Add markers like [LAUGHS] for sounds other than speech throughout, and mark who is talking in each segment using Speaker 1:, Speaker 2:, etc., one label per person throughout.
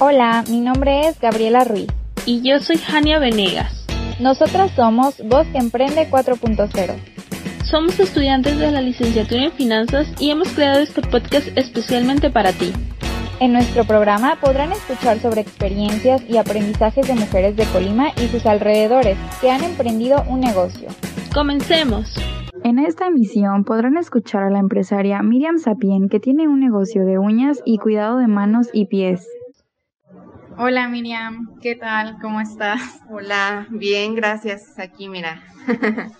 Speaker 1: Hola, mi nombre es Gabriela Ruiz.
Speaker 2: Y yo soy Jania Venegas.
Speaker 1: Nosotras somos Voz que Emprende 4.0.
Speaker 2: Somos estudiantes de la licenciatura en finanzas y hemos creado este podcast especialmente para ti.
Speaker 1: En nuestro programa podrán escuchar sobre experiencias y aprendizajes de mujeres de Colima y sus alrededores que han emprendido un negocio.
Speaker 2: Comencemos.
Speaker 1: En esta emisión podrán escuchar a la empresaria Miriam Sapien que tiene un negocio de uñas y cuidado de manos y pies. Hola Miriam, ¿qué tal? ¿Cómo estás?
Speaker 3: Hola, bien, gracias. Aquí, mira. [LAUGHS]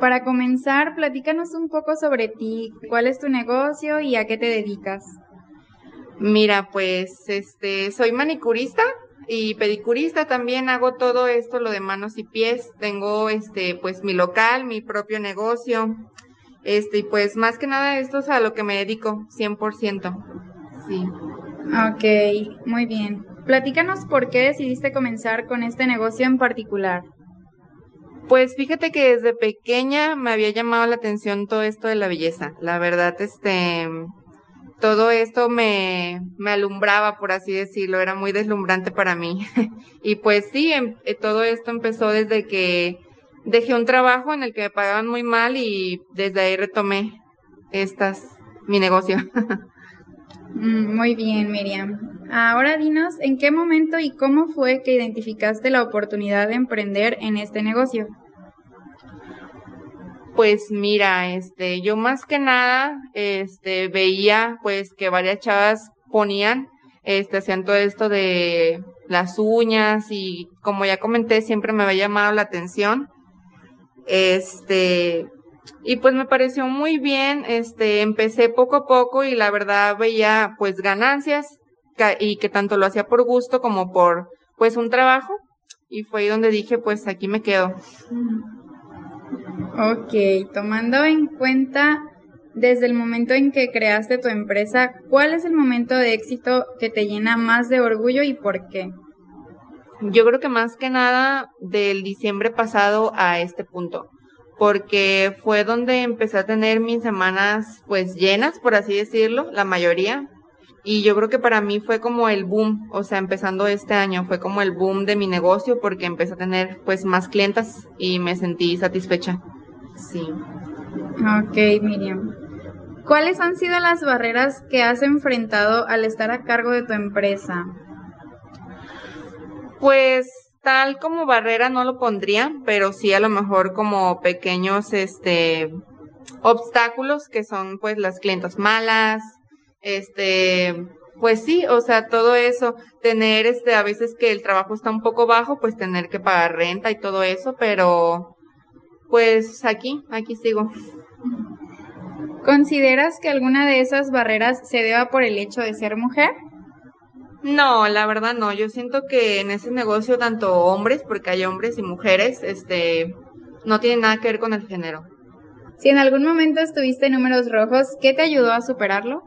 Speaker 1: Para comenzar, platícanos un poco sobre ti, cuál es tu negocio y a qué te dedicas.
Speaker 3: Mira, pues este soy manicurista y pedicurista también hago todo esto lo de manos y pies. Tengo este pues mi local, mi propio negocio. Este y pues más que nada esto es a lo que me dedico 100%. Sí.
Speaker 1: Ok, muy bien. Platícanos por qué decidiste comenzar con este negocio en particular.
Speaker 3: Pues fíjate que desde pequeña me había llamado la atención todo esto de la belleza. La verdad, este, todo esto me, me alumbraba, por así decirlo, era muy deslumbrante para mí. [LAUGHS] y pues sí, em, eh, todo esto empezó desde que dejé un trabajo en el que me pagaban muy mal y desde ahí retomé estas, mi negocio. [LAUGHS]
Speaker 1: Mm, muy bien, Miriam. Ahora dinos, ¿en qué momento y cómo fue que identificaste la oportunidad de emprender en este negocio?
Speaker 3: Pues mira, este, yo más que nada, este, veía pues que varias chavas ponían, este, hacían todo esto de las uñas y como ya comenté, siempre me había llamado la atención. Este, y pues me pareció muy bien, este, empecé poco a poco y la verdad veía pues ganancias y que tanto lo hacía por gusto como por pues un trabajo y fue ahí donde dije pues aquí me quedo.
Speaker 1: Ok, tomando en cuenta desde el momento en que creaste tu empresa, ¿cuál es el momento de éxito que te llena más de orgullo y por qué?
Speaker 3: Yo creo que más que nada del diciembre pasado a este punto, porque fue donde empecé a tener mis semanas pues llenas, por así decirlo, la mayoría, y yo creo que para mí fue como el boom, o sea, empezando este año, fue como el boom de mi negocio porque empecé a tener pues más clientas y me sentí satisfecha. Sí.
Speaker 1: Ok, Miriam. ¿Cuáles han sido las barreras que has enfrentado al estar a cargo de tu empresa?
Speaker 3: Pues tal como barrera no lo pondría, pero sí a lo mejor como pequeños este obstáculos que son pues las clientas malas, este, pues sí, o sea, todo eso, tener este, a veces que el trabajo está un poco bajo, pues tener que pagar renta y todo eso, pero pues aquí, aquí sigo.
Speaker 1: ¿Consideras que alguna de esas barreras se deba por el hecho de ser mujer?
Speaker 3: No, la verdad no. Yo siento que en ese negocio tanto hombres, porque hay hombres y mujeres, este, no tiene nada que ver con el género.
Speaker 1: Si en algún momento estuviste en números rojos, ¿qué te ayudó a superarlo?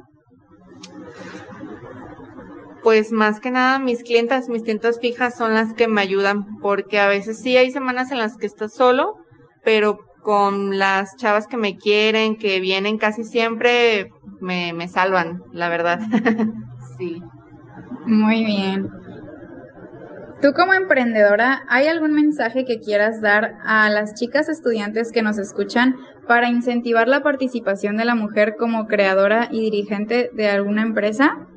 Speaker 3: Pues más que nada mis clientas, mis clientas fijas son las que me ayudan, porque a veces sí hay semanas en las que estás solo, pero con las chavas que me quieren, que vienen casi siempre, me, me salvan, la verdad. [LAUGHS] sí.
Speaker 1: Muy bien. Tú como emprendedora, ¿hay algún mensaje que quieras dar a las chicas estudiantes que nos escuchan para incentivar la participación de la mujer como creadora y dirigente de alguna empresa?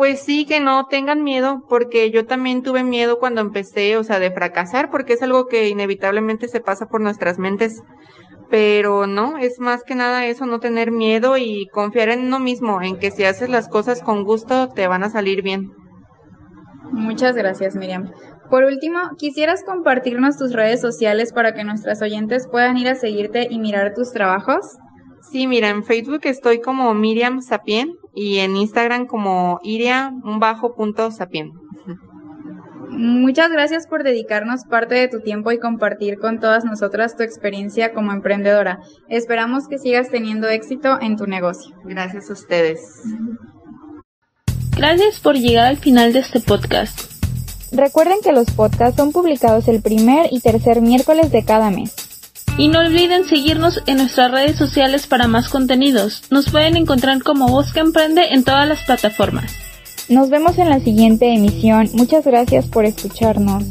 Speaker 3: Pues sí, que no tengan miedo, porque yo también tuve miedo cuando empecé, o sea, de fracasar, porque es algo que inevitablemente se pasa por nuestras mentes. Pero no, es más que nada eso, no tener miedo y confiar en uno mismo, en que si haces las cosas con gusto, te van a salir bien.
Speaker 1: Muchas gracias, Miriam. Por último, ¿quisieras compartirnos tus redes sociales para que nuestras oyentes puedan ir a seguirte y mirar tus trabajos?
Speaker 3: Sí, mira, en Facebook estoy como Miriam Sapien y en Instagram como iria un bajo punto sapien.
Speaker 1: Muchas gracias por dedicarnos parte de tu tiempo y compartir con todas nosotras tu experiencia como emprendedora. Esperamos que sigas teniendo éxito en tu negocio.
Speaker 3: Gracias a ustedes.
Speaker 2: Gracias por llegar al final de este podcast.
Speaker 1: Recuerden que los podcasts son publicados el primer y tercer miércoles de cada mes.
Speaker 2: Y no olviden seguirnos en nuestras redes sociales para más contenidos. Nos pueden encontrar como Voz que Emprende en todas las plataformas.
Speaker 1: Nos vemos en la siguiente emisión. Muchas gracias por escucharnos.